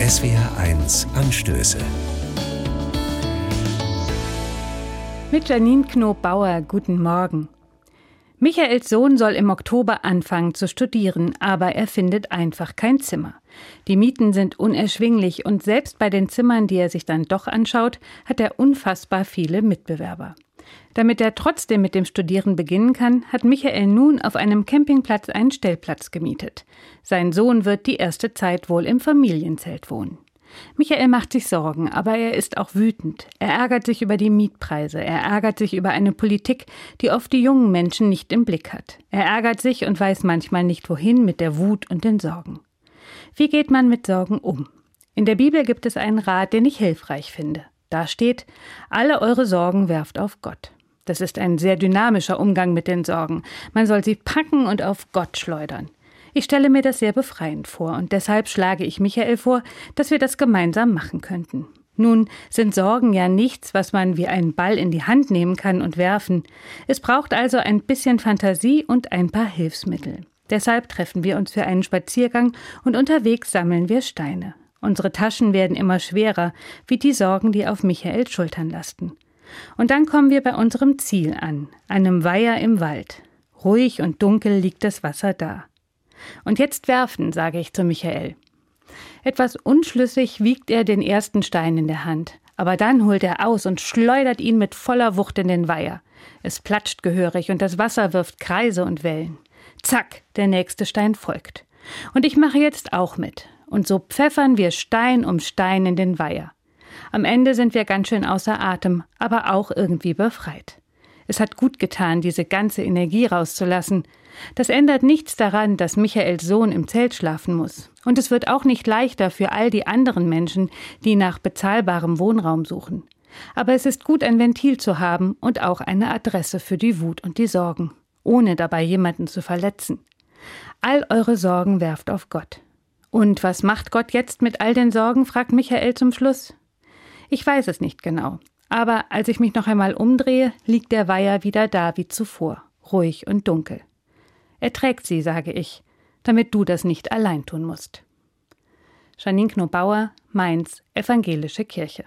SWR1 Anstöße. Mit Janine Knob-Bauer, guten Morgen. Michaels Sohn soll im Oktober anfangen zu studieren, aber er findet einfach kein Zimmer. Die Mieten sind unerschwinglich und selbst bei den Zimmern, die er sich dann doch anschaut, hat er unfassbar viele Mitbewerber. Damit er trotzdem mit dem Studieren beginnen kann, hat Michael nun auf einem Campingplatz einen Stellplatz gemietet. Sein Sohn wird die erste Zeit wohl im Familienzelt wohnen. Michael macht sich Sorgen, aber er ist auch wütend. Er ärgert sich über die Mietpreise, er ärgert sich über eine Politik, die oft die jungen Menschen nicht im Blick hat. Er ärgert sich und weiß manchmal nicht wohin mit der Wut und den Sorgen. Wie geht man mit Sorgen um? In der Bibel gibt es einen Rat, den ich hilfreich finde. Da steht, alle eure Sorgen werft auf Gott. Das ist ein sehr dynamischer Umgang mit den Sorgen. Man soll sie packen und auf Gott schleudern. Ich stelle mir das sehr befreiend vor und deshalb schlage ich Michael vor, dass wir das gemeinsam machen könnten. Nun sind Sorgen ja nichts, was man wie einen Ball in die Hand nehmen kann und werfen. Es braucht also ein bisschen Fantasie und ein paar Hilfsmittel. Deshalb treffen wir uns für einen Spaziergang und unterwegs sammeln wir Steine. Unsere Taschen werden immer schwerer, wie die Sorgen, die auf Michaels Schultern lasten. Und dann kommen wir bei unserem Ziel an, einem Weiher im Wald. Ruhig und dunkel liegt das Wasser da. Und jetzt werfen, sage ich zu Michael. Etwas unschlüssig wiegt er den ersten Stein in der Hand, aber dann holt er aus und schleudert ihn mit voller Wucht in den Weiher. Es platscht gehörig und das Wasser wirft Kreise und Wellen. Zack, der nächste Stein folgt. Und ich mache jetzt auch mit und so pfeffern wir Stein um Stein in den Weiher. Am Ende sind wir ganz schön außer Atem, aber auch irgendwie befreit. Es hat gut getan, diese ganze Energie rauszulassen. Das ändert nichts daran, dass Michaels Sohn im Zelt schlafen muss. Und es wird auch nicht leichter für all die anderen Menschen, die nach bezahlbarem Wohnraum suchen. Aber es ist gut, ein Ventil zu haben und auch eine Adresse für die Wut und die Sorgen, ohne dabei jemanden zu verletzen. All eure Sorgen werft auf Gott. Und was macht Gott jetzt mit all den Sorgen? fragt Michael zum Schluss. Ich weiß es nicht genau. Aber als ich mich noch einmal umdrehe, liegt der Weiher wieder da wie zuvor, ruhig und dunkel. Er trägt sie, sage ich, damit du das nicht allein tun musst. Janine Knobauer, Mainz, Evangelische Kirche.